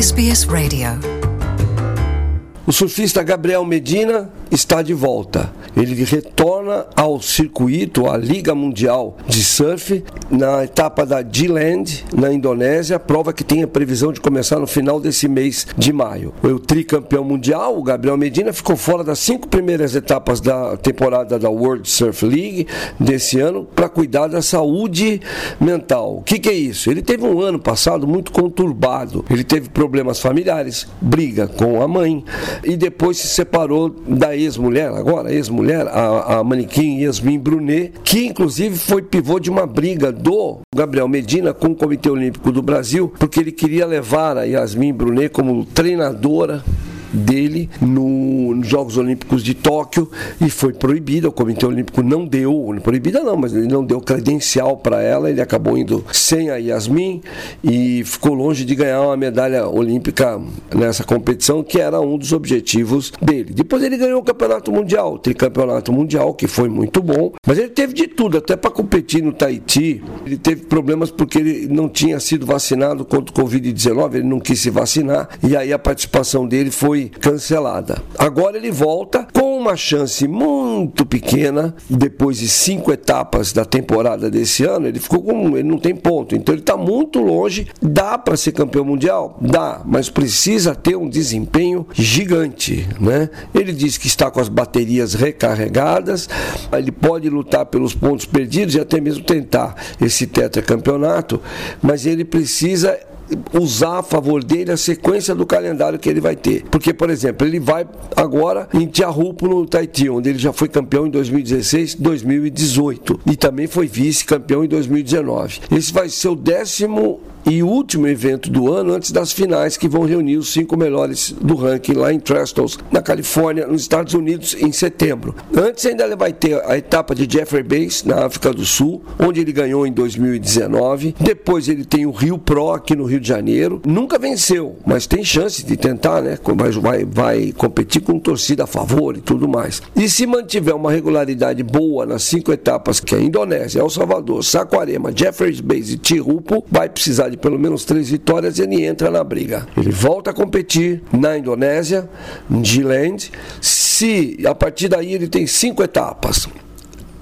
SBS Radio. O surfista Gabriel Medina está de volta. Ele retorna ao circuito, à Liga Mundial de Surf, na etapa da D-Land, na Indonésia, prova que tem a previsão de começar no final desse mês de maio. O tricampeão mundial, o Gabriel Medina, ficou fora das cinco primeiras etapas da temporada da World Surf League desse ano para cuidar da saúde mental. O que, que é isso? Ele teve um ano passado muito conturbado. Ele teve problemas familiares, briga com a mãe e depois se separou da ex-mulher, agora ex-mulher, a, a manequim Yasmin Brunet, que inclusive foi pivô de uma briga do Gabriel Medina com o Comitê Olímpico do Brasil, porque ele queria levar a Yasmin Brunet como treinadora dele no, nos Jogos Olímpicos de Tóquio e foi proibida. O Comitê Olímpico não deu, proibida não, mas ele não deu credencial para ela. Ele acabou indo sem a Yasmin e ficou longe de ganhar uma medalha olímpica nessa competição, que era um dos objetivos dele. Depois ele ganhou o Campeonato Mundial, o tricampeonato mundial, que foi muito bom, mas ele teve de tudo, até para competir no Tahiti. Ele teve problemas porque ele não tinha sido vacinado contra o Covid-19, ele não quis se vacinar e aí a participação dele foi foi cancelada. Agora ele volta com uma chance muito pequena, depois de cinco etapas da temporada desse ano, ele ficou com. ele não tem ponto. Então ele está muito longe. Dá para ser campeão mundial? Dá, mas precisa ter um desempenho gigante. Né? Ele diz que está com as baterias recarregadas, ele pode lutar pelos pontos perdidos e até mesmo tentar esse tetracampeonato, mas ele precisa usar a favor dele a sequência do calendário que ele vai ter. Porque, por exemplo, ele vai agora em Tiahupo, no Tahiti, onde ele já foi campeão em 2016, 2018 e também foi vice-campeão em 2019. Esse vai ser o décimo e último evento do ano antes das finais que vão reunir os cinco melhores do ranking lá em Trestles, na Califórnia, nos Estados Unidos, em setembro. Antes ainda ele vai ter a etapa de Jeffrey Base, na África do Sul, onde ele ganhou em 2019. Depois ele tem o Rio Pro aqui no Rio de Janeiro. Nunca venceu, mas tem chance de tentar, né? Vai, vai, vai competir com torcida a favor e tudo mais. E se mantiver uma regularidade boa nas cinco etapas, que é Indonésia, El Salvador, Saquarema, Jeffreys Base e Tirupo, vai precisar de pelo menos três vitórias ele entra na briga. Ele volta a competir na Indonésia, em G-Land. Se a partir daí ele tem cinco etapas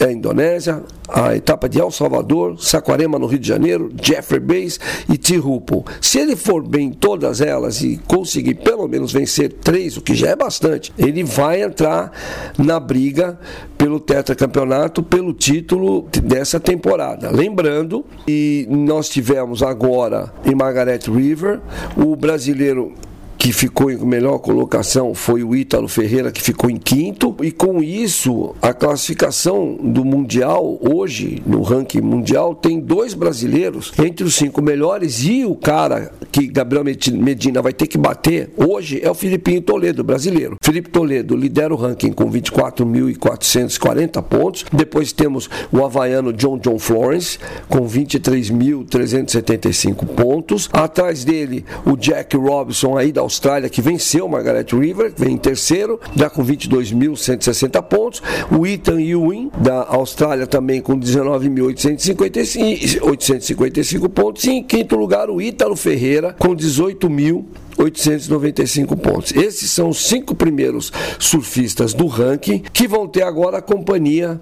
é a Indonésia, a etapa de El Salvador, Saquarema no Rio de Janeiro, Jeffrey Base e Tirupo. Se ele for bem em todas elas e conseguir pelo menos vencer três, o que já é bastante, ele vai entrar na briga pelo tetracampeonato, pelo título dessa temporada. Lembrando, e nós tivemos agora em Margaret River o brasileiro que ficou em melhor colocação foi o Ítalo Ferreira, que ficou em quinto. E com isso, a classificação do Mundial, hoje, no ranking mundial, tem dois brasileiros entre os cinco melhores. E o cara que Gabriel Medina vai ter que bater hoje é o Filipinho Toledo, brasileiro. Felipe Toledo lidera o ranking com 24.440 pontos. Depois temos o havaiano John John Florence, com 23.375 pontos. Atrás dele, o Jack Robinson, aí da Austrália, que venceu Margaret River, vem em terceiro, já com 22.160 pontos. O Ethan Ewing, da Austrália, também com 19.855 pontos. E em quinto lugar, o Ítalo Ferreira, com 18.000 895 pontos. Esses são os cinco primeiros surfistas do ranking que vão ter agora a companhia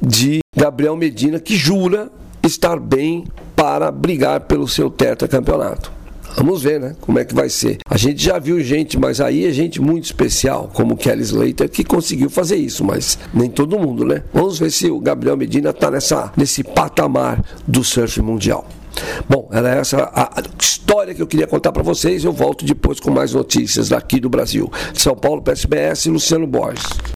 de Gabriel Medina, que jura estar bem para brigar pelo seu tetracampeonato. Vamos ver, né? Como é que vai ser. A gente já viu gente, mas aí é gente muito especial, como Kelly Slater, que conseguiu fazer isso, mas nem todo mundo, né? Vamos ver se o Gabriel Medina está nessa, nesse patamar do surf mundial. Bom, era essa a história que eu queria contar para vocês. Eu volto depois com mais notícias daqui do Brasil. São Paulo, PSBS, Luciano Borges.